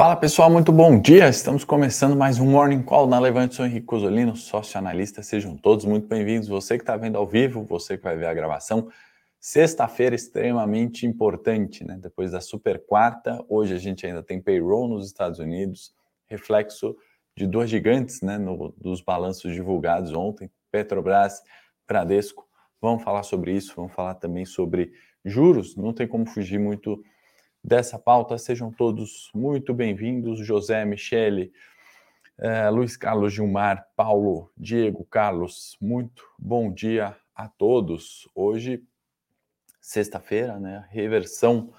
Fala pessoal, muito bom dia. Estamos começando mais um Morning Call na Levante. Sou Henrique Cosolino, sócio analista. Sejam todos muito bem-vindos. Você que está vendo ao vivo, você que vai ver a gravação. Sexta-feira extremamente importante, né? Depois da super quarta, hoje a gente ainda tem payroll nos Estados Unidos, reflexo de duas gigantes, né? No, dos balanços divulgados ontem, Petrobras, Bradesco. Vamos falar sobre isso, vamos falar também sobre juros. Não tem como fugir muito dessa pauta. Sejam todos muito bem-vindos. José, Michele, uh, Luiz Carlos Gilmar, Paulo, Diego, Carlos, muito bom dia a todos. Hoje, sexta-feira, né? Reversão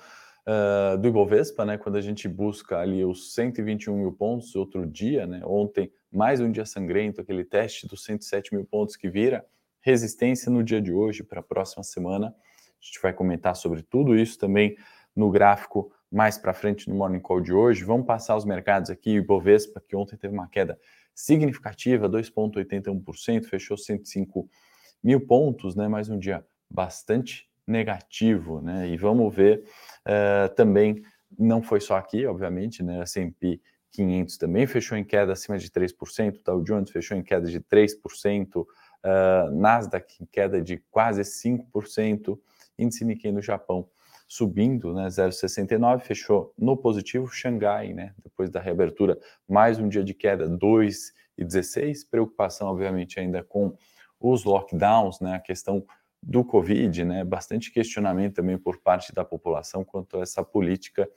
uh, do Ibovespa, né? Quando a gente busca ali os 121 mil pontos, outro dia, né? Ontem, mais um dia sangrento, aquele teste dos 107 mil pontos que vira resistência no dia de hoje para a próxima semana. A gente vai comentar sobre tudo isso também no gráfico mais para frente no Morning Call de hoje. Vamos passar os mercados aqui. O Ibovespa, que ontem teve uma queda significativa, 2,81%, fechou 105 mil pontos, né? Mais um dia bastante negativo, né? E vamos ver uh, também, não foi só aqui, obviamente, né? A S&P 500 também fechou em queda acima de 3%, o Dow Jones fechou em queda de 3%, uh, Nasdaq em queda de quase 5%, índice Nikkei no Japão subindo, né, 0,69, fechou no positivo, Xangai, né, depois da reabertura, mais um dia de queda, 2,16, preocupação, obviamente, ainda com os lockdowns, né, a questão do Covid, né, bastante questionamento também por parte da população quanto a essa política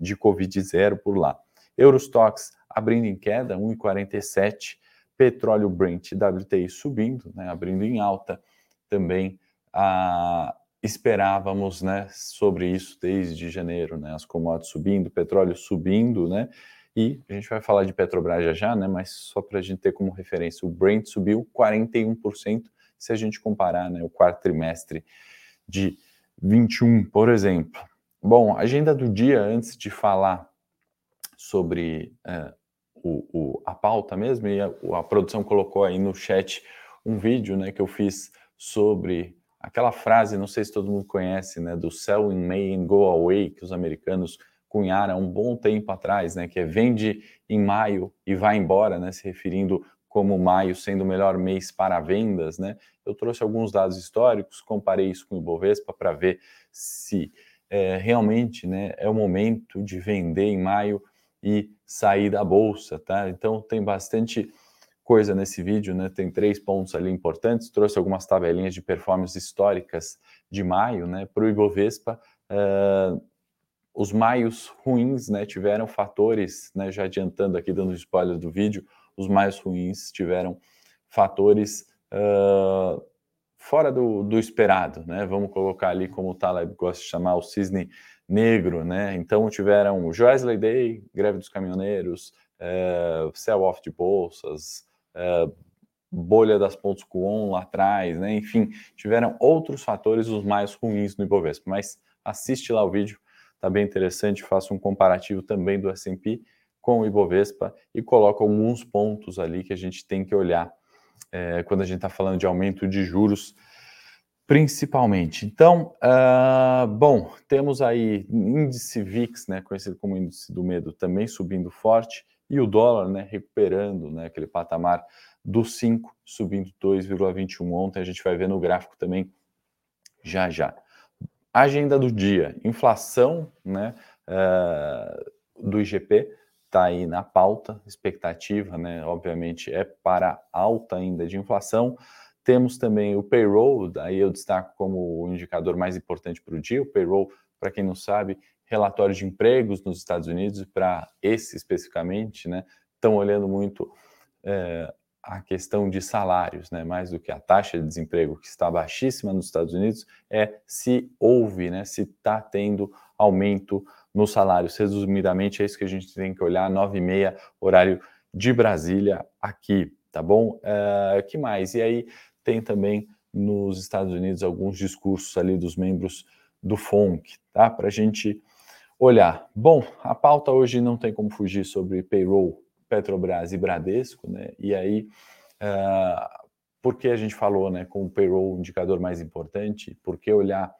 de Covid zero por lá. Eurostox abrindo em queda, 1,47, petróleo Brent WTI subindo, né, abrindo em alta, também a esperávamos, né, sobre isso desde janeiro, né, as commodities subindo, petróleo subindo, né, e a gente vai falar de Petrobras já já, né, mas só para a gente ter como referência, o Brent subiu 41% se a gente comparar, né, o quarto trimestre de 21, por exemplo. Bom, agenda do dia, antes de falar sobre é, o, o, a pauta mesmo, e a, a produção colocou aí no chat um vídeo, né, que eu fiz sobre aquela frase, não sei se todo mundo conhece, né, do sell in May and go away, que os americanos cunharam um bom tempo atrás, né, que é vende em maio e vai embora, né, se referindo como maio sendo o melhor mês para vendas, né? Eu trouxe alguns dados históricos, comparei isso com o Ibovespa para ver se é, realmente, né, é o momento de vender em maio e sair da bolsa, tá? Então tem bastante coisa nesse vídeo, né? Tem três pontos ali importantes. Trouxe algumas tabelinhas de performance históricas de maio, né? Para o Ibovespa, uh, os maios ruins, né? Tiveram fatores, né? Já adiantando aqui, dando spoiler do vídeo, os maios ruins tiveram fatores uh, fora do, do, esperado, né? Vamos colocar ali como o Taleb gosta de chamar o cisne negro, né? Então tiveram o Joesley Day, greve dos caminhoneiros, uh, sell-off de bolsas, uh, bolha das pontos com lá atrás, né? Enfim, tiveram outros fatores os mais ruins no Ibovespa. Mas assiste lá o vídeo, tá bem interessante. Faço um comparativo também do S&P com o Ibovespa e coloco alguns pontos ali que a gente tem que olhar é, quando a gente está falando de aumento de juros, principalmente. Então, uh, bom, temos aí índice VIX, né, conhecido como índice do medo, também subindo forte e o dólar, né, recuperando, né, aquele patamar do 5, subindo 2,21 ontem, a gente vai ver no gráfico também já já. Agenda do dia, inflação, né, uh, do IGP está aí na pauta, expectativa, né, obviamente é para alta ainda de inflação. Temos também o payroll, daí eu destaco como o indicador mais importante para o dia. O payroll, para quem não sabe, relatório de empregos nos Estados Unidos, para esse especificamente, né, estão olhando muito é, a questão de salários, né, mais do que a taxa de desemprego, que está baixíssima nos Estados Unidos, é se houve, né, se está tendo aumento nos salários. Resumidamente, é isso que a gente tem que olhar, 9 e meia, horário de Brasília, aqui, tá bom? Uh, que mais? E aí tem também nos Estados Unidos alguns discursos ali dos membros do FONC, tá? Para a gente olhar. Bom, a pauta hoje não tem como fugir sobre payroll, Petrobras e Bradesco, né? E aí, uh, por que a gente falou, né, com o payroll indicador mais importante? Por que olhar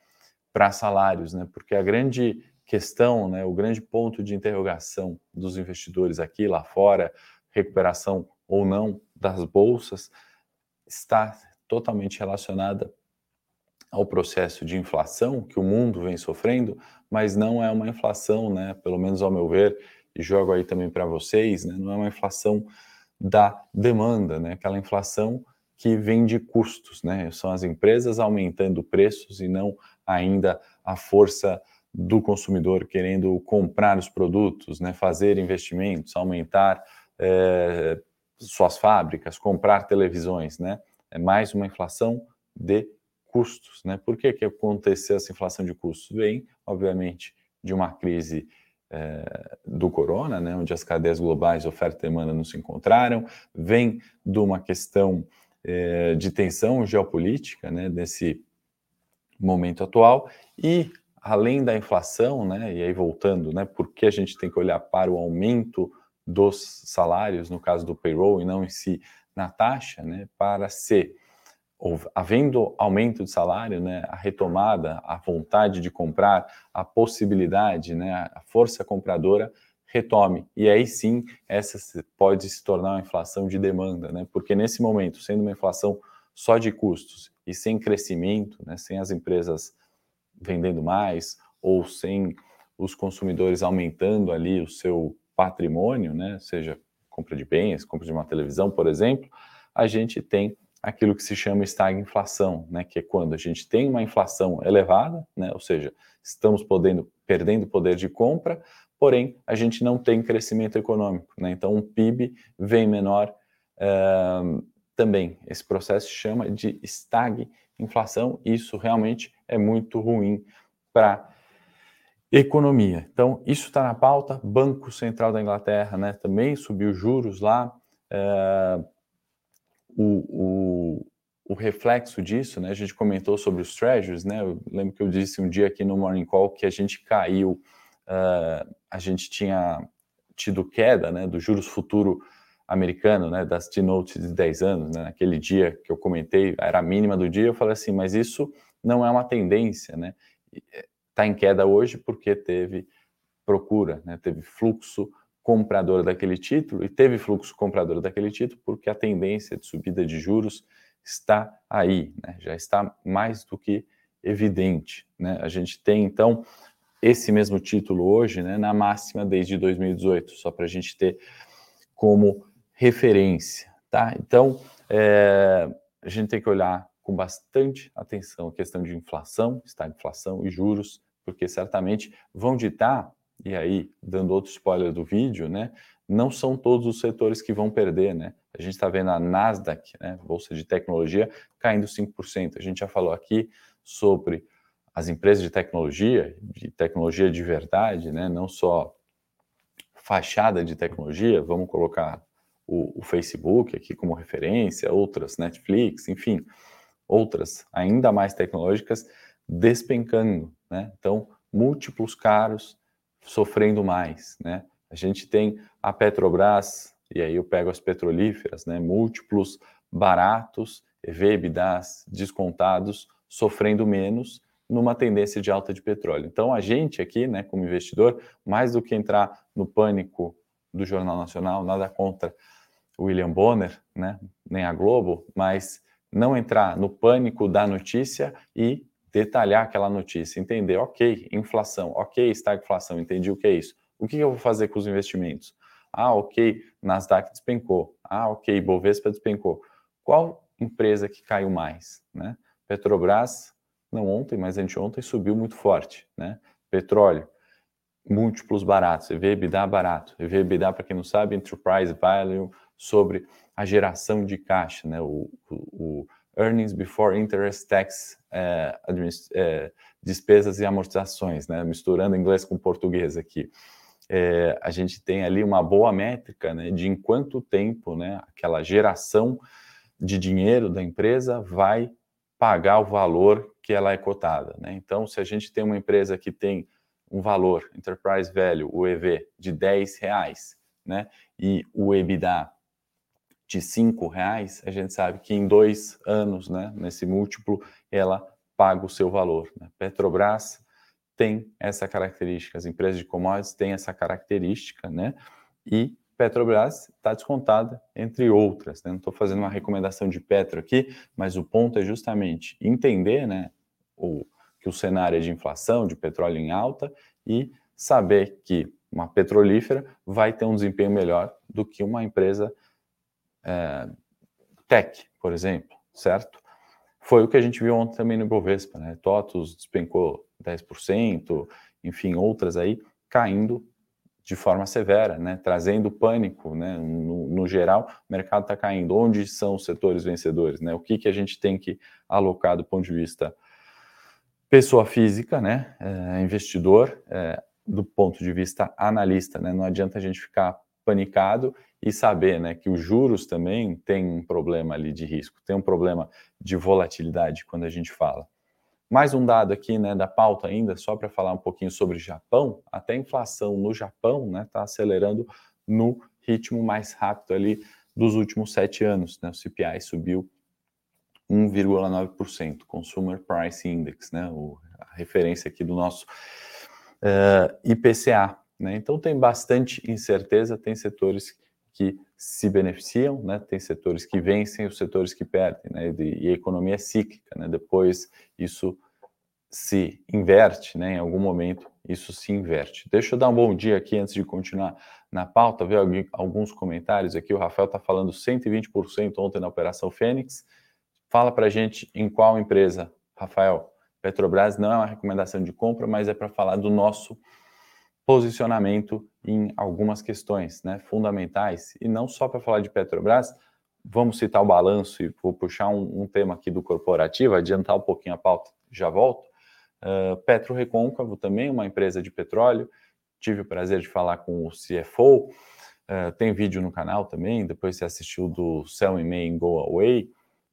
para salários, né? Porque a grande questão, né, o grande ponto de interrogação dos investidores aqui lá fora, recuperação ou não das bolsas, está totalmente relacionada ao processo de inflação que o mundo vem sofrendo, mas não é uma inflação, né, pelo menos ao meu ver, e jogo aí também para vocês, né, não é uma inflação da demanda, né, aquela inflação que vem de custos, né, são as empresas aumentando preços e não ainda a força do consumidor querendo comprar os produtos, né, fazer investimentos, aumentar é, suas fábricas, comprar televisões, né, é mais uma inflação de custos, né? Por que, que aconteceu essa inflação de custos? Vem, obviamente, de uma crise é, do corona, né, onde as cadeias globais oferta e demanda não se encontraram, vem de uma questão é, de tensão geopolítica, né, desse momento atual, e além da inflação, né, e aí voltando, né, por que a gente tem que olhar para o aumento dos salários, no caso do payroll, e não em si na taxa, né, para ser havendo aumento de salário, né, a retomada, a vontade de comprar, a possibilidade, né, a força compradora retome. E aí sim, essa pode se tornar uma inflação de demanda, né, porque nesse momento, sendo uma inflação só de custos e sem crescimento, né, sem as empresas vendendo mais ou sem os consumidores aumentando ali o seu patrimônio, né, seja compra de bens, compra de uma televisão, por exemplo, a gente tem aquilo que se chama estagflação, né, que é quando a gente tem uma inflação elevada, né, ou seja, estamos podendo, perdendo poder de compra, porém a gente não tem crescimento econômico, né, então o PIB vem menor uh, também. Esse processo se chama de estagflação, e isso realmente é muito ruim para economia. Então, isso está na pauta. Banco Central da Inglaterra né, também subiu juros lá. Uh, o, o, o, reflexo disso, né? A gente comentou sobre os treasuries, né? Eu lembro que eu disse um dia aqui no Morning Call que a gente caiu, uh, a gente tinha tido queda, né? Do juros futuro americano, né? Das T-notes de 10 anos, né? Naquele dia que eu comentei, era a mínima do dia, eu falei assim, mas isso não é uma tendência, né? Está em queda hoje porque teve procura, né? Teve fluxo comprador daquele título e teve fluxo comprador daquele título porque a tendência de subida de juros está aí, né? já está mais do que evidente. Né? A gente tem, então, esse mesmo título hoje né, na máxima desde 2018, só para a gente ter como referência. Tá? Então, é, a gente tem que olhar com bastante atenção a questão de inflação, está inflação e juros, porque certamente vão ditar e aí, dando outro spoiler do vídeo, né, não são todos os setores que vão perder, né? A gente está vendo a Nasdaq, né, bolsa de tecnologia, caindo 5%. A gente já falou aqui sobre as empresas de tecnologia, de tecnologia de verdade, né, não só fachada de tecnologia, vamos colocar o, o Facebook aqui como referência, outras, Netflix, enfim, outras ainda mais tecnológicas despencando, né? Então, múltiplos caros sofrendo mais, né? A gente tem a Petrobras, e aí eu pego as petrolíferas, né? Múltiplos baratos, EV/EBITDAs descontados, sofrendo menos numa tendência de alta de petróleo. Então a gente aqui, né, como investidor, mais do que entrar no pânico do Jornal Nacional, nada contra William Bonner, né, nem a Globo, mas não entrar no pânico da notícia e detalhar aquela notícia, entender, ok, inflação, ok, estagflação, entendi o que é isso. O que eu vou fazer com os investimentos? Ah, ok, Nasdaq despencou. Ah, ok, Bovespa despencou. Qual empresa que caiu mais? Né? Petrobras, não ontem, mas anteontem subiu muito forte. Né? Petróleo, múltiplos baratos, EV/EBITDA barato. EV/EBITDA, para quem não sabe, Enterprise Value sobre a geração de caixa, né? o, o, o Earnings Before Interest Tax, é, é, despesas e amortizações, né? misturando inglês com português aqui. É, a gente tem ali uma boa métrica né, de em quanto tempo né, aquela geração de dinheiro da empresa vai pagar o valor que ela é cotada. Né? Então, se a gente tem uma empresa que tem um valor, Enterprise Value, o EV, de 10 reais, né, e o EBITDA de cinco reais, a gente sabe que em dois anos, né, nesse múltiplo, ela paga o seu valor. Né? Petrobras tem essa característica, as empresas de commodities têm essa característica, né? E Petrobras está descontada, entre outras. Né? Não estou fazendo uma recomendação de Petro aqui, mas o ponto é justamente entender né, o, que o cenário é de inflação, de petróleo em alta, e saber que uma petrolífera vai ter um desempenho melhor do que uma empresa é, tech, por exemplo, certo? Foi o que a gente viu ontem também no Ibovespa, né? TOTUS despencou 10%, enfim, outras aí caindo de forma severa, né? Trazendo pânico, né? No, no geral, o mercado está caindo. Onde são os setores vencedores, né? O que, que a gente tem que alocar do ponto de vista pessoa física, né? É, investidor, é, do ponto de vista analista, né? Não adianta a gente ficar panicado e saber, né, que os juros também tem um problema ali de risco, tem um problema de volatilidade quando a gente fala. Mais um dado aqui, né, da pauta ainda, só para falar um pouquinho sobre Japão, até a inflação no Japão, né, está acelerando no ritmo mais rápido ali dos últimos sete anos, né, o CPI subiu 1,9%, Consumer Price Index, né, a referência aqui do nosso uh, eh, IPCA. Né? Então tem bastante incerteza, tem setores que se beneficiam, né? tem setores que vencem, os setores que perdem, né? e a economia é cíclica, né? depois isso se inverte, né? em algum momento isso se inverte. Deixa eu dar um bom dia aqui antes de continuar na pauta, ver alguns comentários aqui, o Rafael está falando 120% ontem na Operação Fênix, fala para gente em qual empresa, Rafael, Petrobras não é uma recomendação de compra, mas é para falar do nosso posicionamento em algumas questões né, fundamentais. E não só para falar de Petrobras, vamos citar o balanço e vou puxar um, um, tema aqui do corporativo, adiantar um pouquinho a pauta, já volto. Uh, Petro Recôncavo também, uma empresa de petróleo. Tive o prazer de falar com o CFO. Uh, tem vídeo no canal também, depois você assistiu do Sell in May and Go Away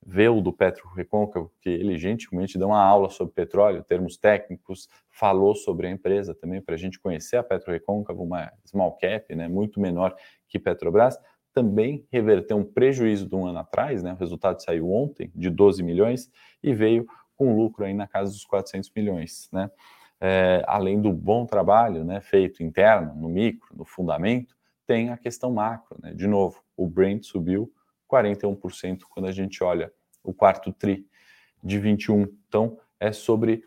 ver o do Petro Recôncavo, que ele gentilmente deu uma aula sobre petróleo, termos técnicos, falou sobre a empresa também, para a gente conhecer a Petro Recôncavo, uma small cap, né, muito menor que Petrobras, também reverteu um prejuízo de um ano atrás, né, o resultado saiu ontem, de 12 milhões, e veio com lucro aí na casa dos 400 milhões, né, é, além do bom trabalho né, feito interno, no micro, no fundamento, tem a questão macro, né, de novo, o Brent subiu 41% quando a gente olha o quarto TRI de 21. Então, é sobre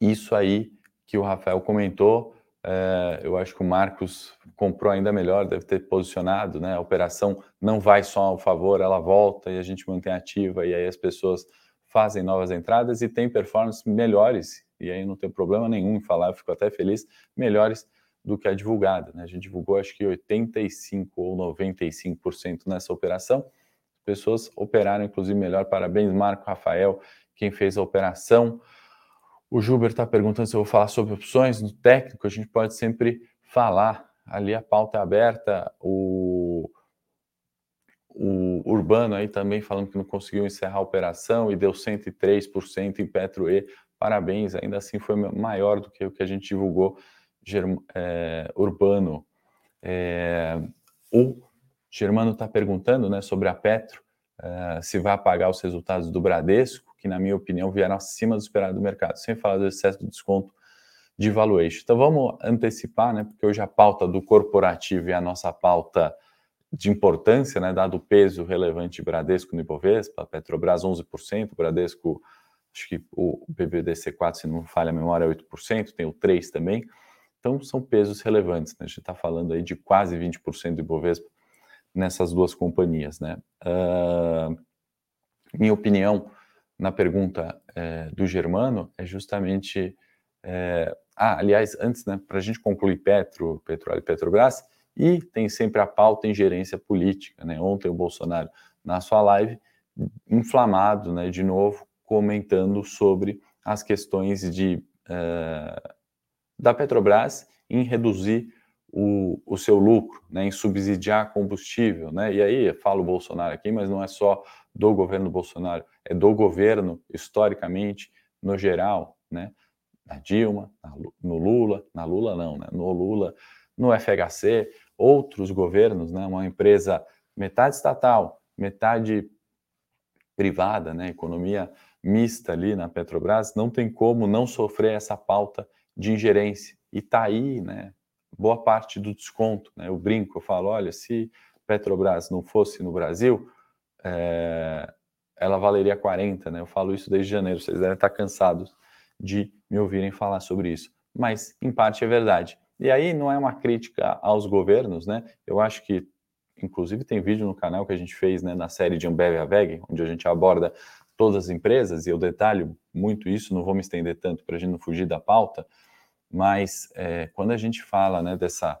isso aí que o Rafael comentou. É, eu acho que o Marcos comprou ainda melhor, deve ter posicionado, né? A operação não vai só ao favor, ela volta e a gente mantém ativa, e aí as pessoas fazem novas entradas e tem performances melhores, e aí não tem problema nenhum em falar, eu fico até feliz, melhores do que a divulgada. Né? A gente divulgou acho que 85% ou 95% nessa operação. As pessoas operaram, inclusive, melhor. Parabéns, Marco Rafael, quem fez a operação. O Juber está perguntando se eu vou falar sobre opções. No técnico, a gente pode sempre falar. Ali a pauta é aberta. O, o Urbano aí também falando que não conseguiu encerrar a operação e deu 103% em Petro E. Parabéns, ainda assim foi maior do que o que a gente divulgou é, Urbano. É, o Germano está perguntando né, sobre a Petro, é, se vai apagar os resultados do Bradesco, que, na minha opinião, vieram acima do esperado do mercado, sem falar do excesso do desconto de valuation. Então, vamos antecipar, né, porque hoje a pauta do corporativo e a nossa pauta de importância, né, dado o peso relevante de Bradesco no Ibovespa, Petrobras 11%, Bradesco, acho que o BBDC4, se não falha a memória, é 8%, tem o 3 também. Então, são pesos relevantes. Né? A gente está falando aí de quase 20% do Ibovespa nessas duas companhias. Né? Uh, minha opinião na pergunta é, do Germano é justamente. É, ah, aliás, antes, né, para a gente concluir Petro, Petróleo e Petrobras, e tem sempre a pauta em gerência política. Né? Ontem o Bolsonaro, na sua live, inflamado né, de novo, comentando sobre as questões de uh, da Petrobras em reduzir o, o seu lucro, né, em subsidiar combustível. Né? E aí, falo Bolsonaro aqui, mas não é só do governo Bolsonaro, é do governo, historicamente, no geral, né? na Dilma, na, no Lula, na Lula não, né? no Lula, no FHC, outros governos, né? uma empresa metade estatal, metade privada, né? economia mista ali na Petrobras, não tem como não sofrer essa pauta de ingerência. E está aí, né, boa parte do desconto. Né? Eu brinco, eu falo, olha, se Petrobras não fosse no Brasil, é, ela valeria 40, né? Eu falo isso desde janeiro, vocês devem estar cansados de me ouvirem falar sobre isso. Mas, em parte, é verdade. E aí não é uma crítica aos governos, né? Eu acho que, inclusive, tem vídeo no canal que a gente fez né, na série de Ambev Aveg, onde a gente aborda todas as empresas, e eu detalho muito isso, não vou me estender tanto para a gente não fugir da pauta, mas é, quando a gente fala né, dessa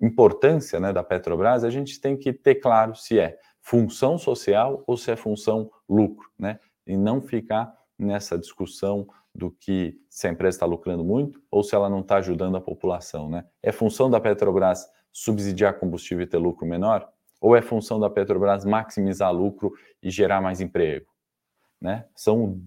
importância né, da Petrobras, a gente tem que ter claro se é função social ou se é função lucro, né? E não ficar nessa discussão do que se a empresa está lucrando muito ou se ela não está ajudando a população, né? É função da Petrobras subsidiar combustível e ter lucro menor? Ou é função da Petrobras maximizar lucro e gerar mais emprego? Né? São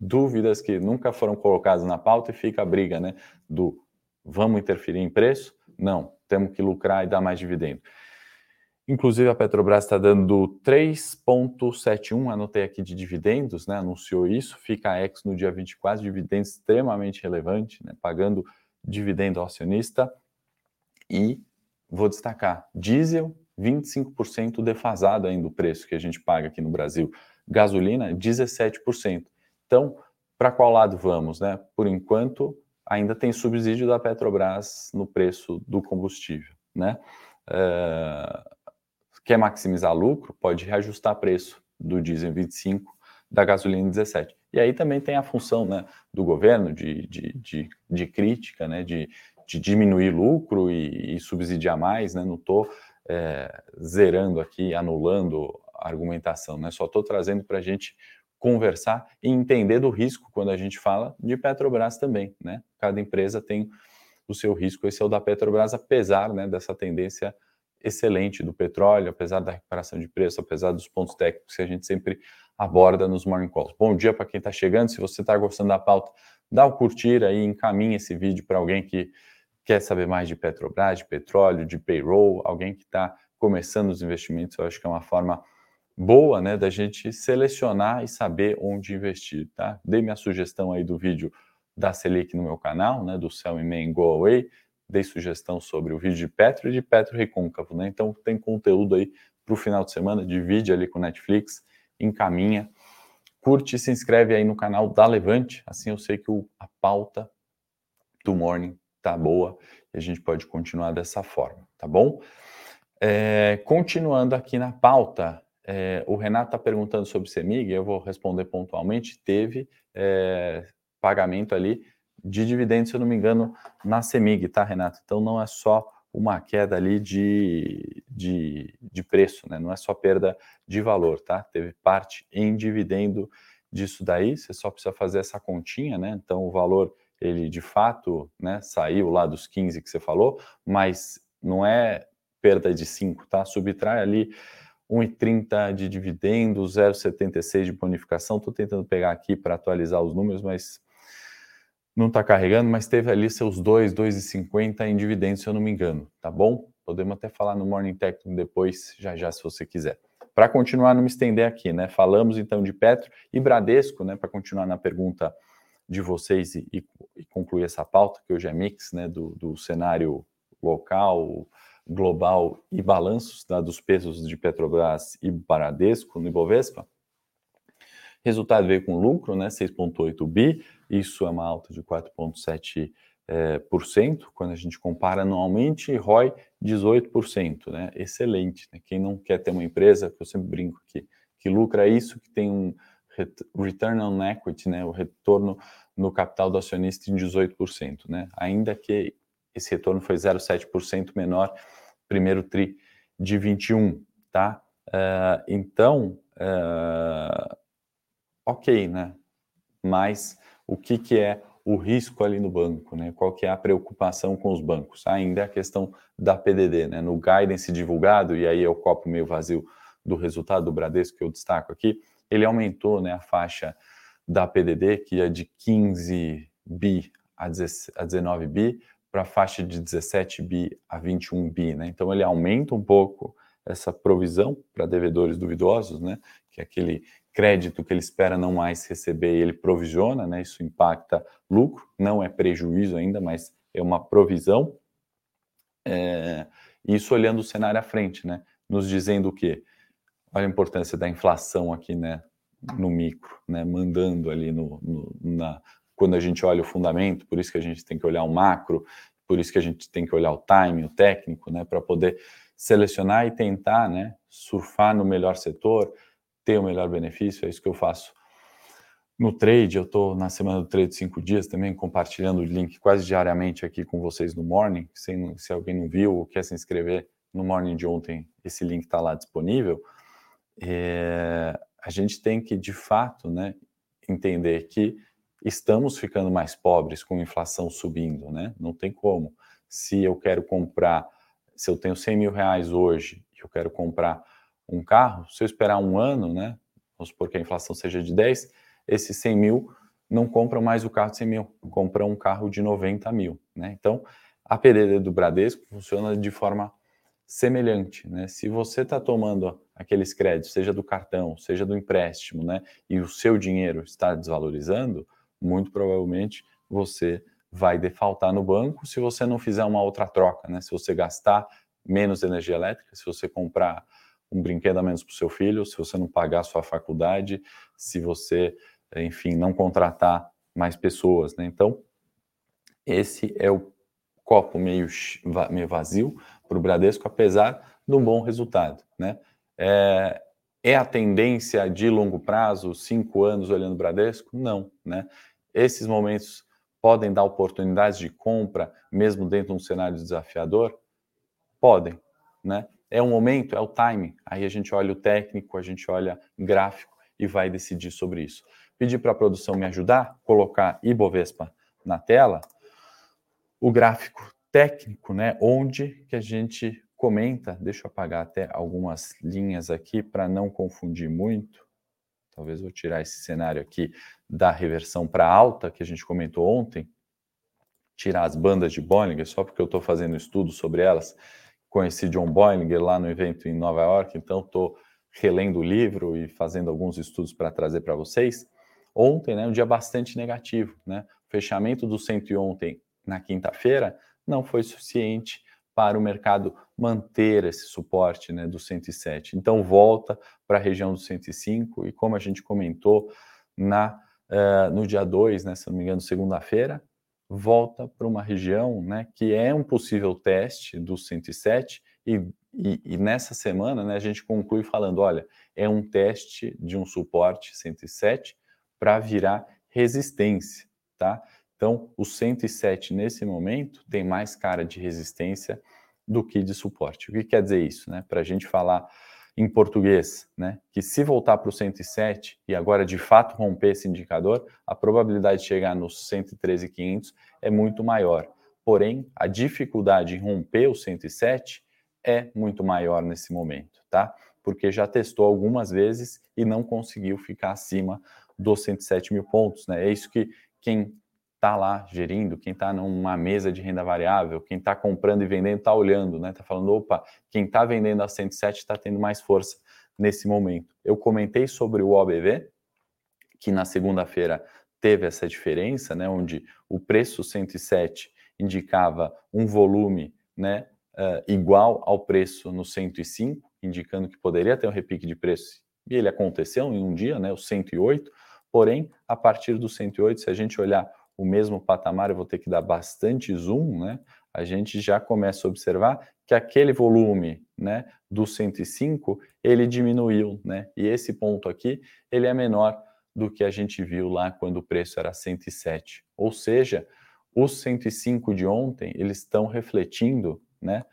dúvidas que nunca foram colocadas na pauta e fica a briga, né? Do vamos interferir em preço? Não, temos que lucrar e dar mais dividendo. Inclusive, a Petrobras está dando 3,71, anotei aqui de dividendos, né? anunciou isso. Fica a Ex no dia 24, dividendo extremamente relevante, né? pagando dividendo ao acionista. E vou destacar: diesel, 25% defasado ainda o preço que a gente paga aqui no Brasil. Gasolina, 17%. Então, para qual lado vamos? Né? Por enquanto, ainda tem subsídio da Petrobras no preço do combustível. Né? Uh quer maximizar lucro, pode reajustar preço do diesel 25, da gasolina 17. E aí também tem a função né, do governo de, de, de, de crítica, né, de, de diminuir lucro e, e subsidiar mais. Né, não estou é, zerando aqui, anulando a argumentação, né, só estou trazendo para a gente conversar e entender do risco quando a gente fala de Petrobras também. Né? Cada empresa tem o seu risco, esse é o da Petrobras, apesar né, dessa tendência excelente do petróleo, apesar da recuperação de preço, apesar dos pontos técnicos que a gente sempre aborda nos Morning Calls. Bom dia para quem está chegando. Se você está gostando da pauta, dá o curtir aí, encaminha esse vídeo para alguém que quer saber mais de Petrobras, de petróleo, de payroll, alguém que está começando os investimentos. Eu acho que é uma forma boa, né, da gente selecionar e saber onde investir, tá? Dei minha sugestão aí do vídeo da Selic no meu canal, né, do Sell in Main Go Away dei sugestão sobre o vídeo de Petro e de Petro Recôncavo, né? Então tem conteúdo aí para o final de semana, divide ali com Netflix, encaminha, curte e se inscreve aí no canal da Levante, assim eu sei que o, a pauta do Morning tá boa e a gente pode continuar dessa forma, tá bom? É, continuando aqui na pauta, é, o Renato está perguntando sobre CEMIG, eu vou responder pontualmente, teve é, pagamento ali de dividendos, se eu não me engano, na CEMIG, tá, Renato? Então não é só uma queda ali de, de, de preço, né? Não é só perda de valor, tá? Teve parte em dividendo disso daí, você só precisa fazer essa continha, né? Então o valor, ele de fato, né, saiu lá dos 15 que você falou, mas não é perda de 5, tá? Subtrai ali 1,30 de dividendo, 0,76 de bonificação. Estou tentando pegar aqui para atualizar os números, mas não está carregando, mas teve ali seus 2, 2,50 em dividendos, se eu não me engano, tá bom? Podemos até falar no Morning Technical depois, já já, se você quiser. Para continuar, não me estender aqui, né? Falamos então de Petro e Bradesco, né? Para continuar na pergunta de vocês e, e, e, concluir essa pauta, que hoje é mix, né? Do, do cenário local, global e balanços tá? dos pesos de Petrobras e Bradesco no Ibovespa. Resultado veio com lucro, né? 6,8 bi isso é uma alta de 4,7%, é, por cento, quando a gente compara anualmente, ROI 18%, né? Excelente. Né? Quem não quer ter uma empresa, eu sempre brinco aqui, que lucra isso, que tem um return on equity, né? O retorno no capital do acionista em 18%, né? Ainda que esse retorno foi 0,7% menor primeiro tri de 21, tá? Uh, então, uh, ok, né? Mas o que, que é o risco ali no banco, né? Qual que é a preocupação com os bancos? Ainda é a questão da PDD, né? No guidance divulgado, e aí é o copo meio vazio do resultado do Bradesco que eu destaco aqui, ele aumentou né, a faixa da PDD, que é de 15 bi a 19 bi, para a faixa de 17 bi a 21 bi, né? Então ele aumenta um pouco essa provisão para devedores duvidosos, né? Que é aquele crédito que ele espera não mais receber ele provisiona, né? Isso impacta lucro, não é prejuízo ainda, mas é uma provisão. É, isso olhando o cenário à frente, né? Nos dizendo o quê? Olha a importância da inflação aqui, né? No micro, né? Mandando ali no, no, na, quando a gente olha o fundamento, por isso que a gente tem que olhar o macro, por isso que a gente tem que olhar o time, o técnico, né? Para poder selecionar e tentar, né? Surfar no melhor setor, ter o melhor benefício, é isso que eu faço no trade. Eu estou na semana do trade de cinco dias também, compartilhando o link quase diariamente aqui com vocês no Morning. Se, se alguém não viu ou quer se inscrever no Morning de ontem, esse link está lá disponível. É, a gente tem que, de fato, né, entender que estamos ficando mais pobres com inflação subindo, né? Não tem como. Se eu quero comprar, se eu tenho 100 mil reais hoje e eu quero comprar um carro, se eu esperar um ano, né, vamos supor que a inflação seja de 10, esses 100 mil não compram mais o carro de 100 mil, compram um carro de 90 mil. Né? Então, a PDD do Bradesco funciona de forma semelhante. Né? Se você está tomando aqueles créditos, seja do cartão, seja do empréstimo, né, e o seu dinheiro está desvalorizando, muito provavelmente você vai defaltar no banco se você não fizer uma outra troca, né? Se você gastar menos energia elétrica, se você comprar um brinquedo a menos para o seu filho, se você não pagar a sua faculdade, se você, enfim, não contratar mais pessoas, né? Então, esse é o copo meio, meio vazio para o Bradesco, apesar do bom resultado, né? É, é a tendência de longo prazo, cinco anos olhando o Bradesco? Não, né? Esses momentos podem dar oportunidades de compra, mesmo dentro de um cenário desafiador? Podem, né? É o momento, é o timing. Aí a gente olha o técnico, a gente olha o gráfico e vai decidir sobre isso. Pedir para a produção me ajudar, colocar Ibovespa na tela, o gráfico técnico, né, onde que a gente comenta, deixa eu apagar até algumas linhas aqui para não confundir muito. Talvez vou tirar esse cenário aqui da reversão para alta que a gente comentou ontem, tirar as bandas de Bollinger, só porque eu estou fazendo estudo sobre elas conheci John Boehlinger lá no evento em Nova York, então estou relendo o livro e fazendo alguns estudos para trazer para vocês. Ontem, né, um dia bastante negativo, né? Fechamento do 100 ontem, na quinta-feira, não foi suficiente para o mercado manter esse suporte né, do 107. Então, volta para a região do 105 e, como a gente comentou na, uh, no dia 2, né, se não me engano, segunda-feira, volta para uma região né, que é um possível teste do 107 e, e, e, nessa semana né, a gente conclui falando, olha, é um teste de um suporte 107 para virar resistência, tá? Então, o 107 nesse momento tem mais cara de resistência do que de suporte. O que quer dizer isso, né? Para a gente falar em português, né? Que se voltar para o 107 e agora de fato romper esse indicador, a probabilidade de chegar nos 113,500 é muito maior. Porém, a dificuldade em romper o 107 é muito maior nesse momento, tá? Porque já testou algumas vezes e não conseguiu ficar acima dos 107 mil pontos, né? É isso que quem está lá gerindo, quem está numa mesa de renda variável, quem está comprando e vendendo está olhando, né? Está falando, opa, quem está vendendo a 107 está tendo mais força nesse momento. Eu comentei sobre o OBV, que na segunda-feira teve essa diferença, né? Onde o preço 107 indicava um volume, né? Uh, igual ao preço no 105, indicando que poderia ter um repique de preço. E ele aconteceu em um dia, né? O 108. Porém, a partir do 108, se a gente olhar o mesmo patamar, eu vou ter que dar bastante zoom, né? A gente já começa a observar que aquele volume, né, do 105, ele diminuiu, né? E esse ponto aqui, ele é menor do que a gente viu lá quando o preço era 107. Ou seja, os 105 de ontem, eles estão refletindo, né,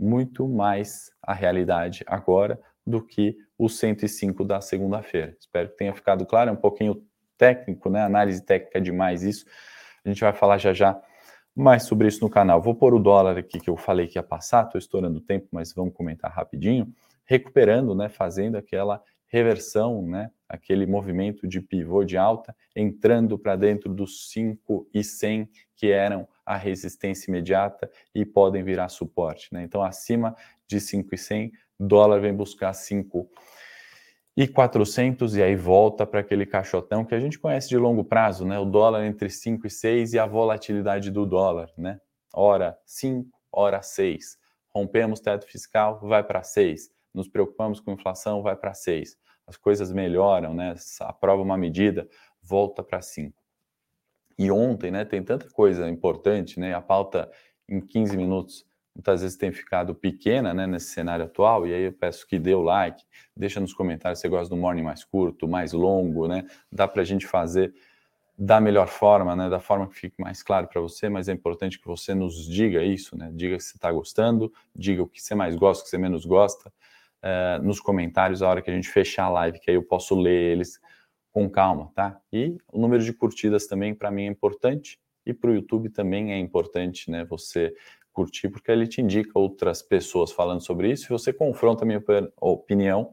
muito mais a realidade agora do que os 105 da segunda-feira. Espero que tenha ficado claro, é um pouquinho técnico, né? Análise técnica demais isso. A gente vai falar já já mais sobre isso no canal. Vou pôr o dólar aqui que eu falei que ia passar, estou estourando o tempo, mas vamos comentar rapidinho. Recuperando, né, fazendo aquela reversão, né, aquele movimento de pivô de alta, entrando para dentro dos 5 e 100 que eram a resistência imediata e podem virar suporte. Né? Então, acima de 5 e 100, dólar vem buscar 5 e 400 e aí volta para aquele caixotão que a gente conhece de longo prazo, né? O dólar entre 5 e 6 e a volatilidade do dólar, né? Hora 5, hora 6. Rompemos teto fiscal, vai para 6. Nos preocupamos com inflação, vai para 6. As coisas melhoram, né? Aprova uma medida, volta para 5. E ontem, né, tem tanta coisa importante, né? A pauta em 15 minutos muitas vezes tem ficado pequena né, nesse cenário atual, e aí eu peço que dê o like, deixa nos comentários se você gosta do morning mais curto, mais longo, né? Dá para a gente fazer da melhor forma, né? Da forma que fique mais claro para você, mas é importante que você nos diga isso, né? Diga se você está gostando, diga o que você mais gosta, o que você menos gosta, uh, nos comentários a hora que a gente fechar a live, que aí eu posso ler eles com calma, tá? E o número de curtidas também para mim é importante e para o YouTube também é importante, né? Você curtir, porque ele te indica outras pessoas falando sobre isso, e você confronta a minha opinião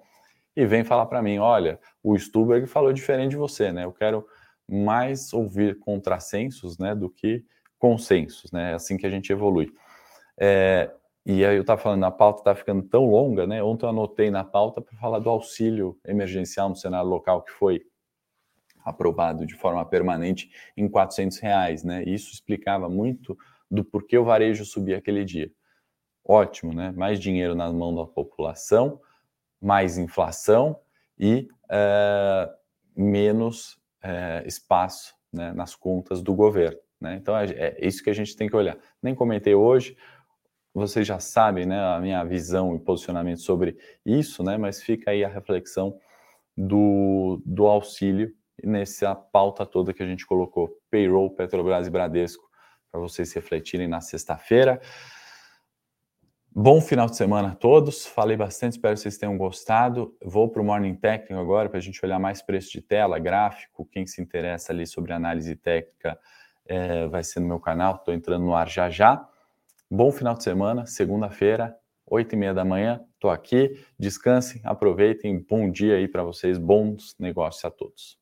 e vem falar para mim, olha, o Stuberg falou diferente de você, né? Eu quero mais ouvir contrassensos, né, do que consensos, né? É assim que a gente evolui. É, e aí eu estava falando, a pauta está ficando tão longa, né? Ontem eu anotei na pauta para falar do auxílio emergencial no cenário local que foi aprovado de forma permanente em 400 reais, né? Isso explicava muito do porquê o varejo subia aquele dia. Ótimo, né? Mais dinheiro na mão da população, mais inflação e é, menos é, espaço né, nas contas do governo. Né? Então é, é, isso que a gente tem que olhar. Nem comentei hoje, vocês já sabem né, a minha visão e posicionamento sobre isso, né, mas fica aí a reflexão do, do auxílio nessa pauta toda que a gente colocou: payroll, Petrobras e Bradesco para vocês refletirem na sexta-feira. Bom final de semana a todos. Falei bastante, espero que vocês tenham gostado. Vou para o Morning Técnico agora para a gente olhar mais preço de tela, gráfico. Quem se interessa ali sobre análise técnica é, vai ser no meu canal. Estou entrando no ar já já. Bom final de semana, segunda-feira, oito e meia da manhã. Estou aqui. Descansem, aproveitem. Bom dia aí para vocês. Bons negócios a todos.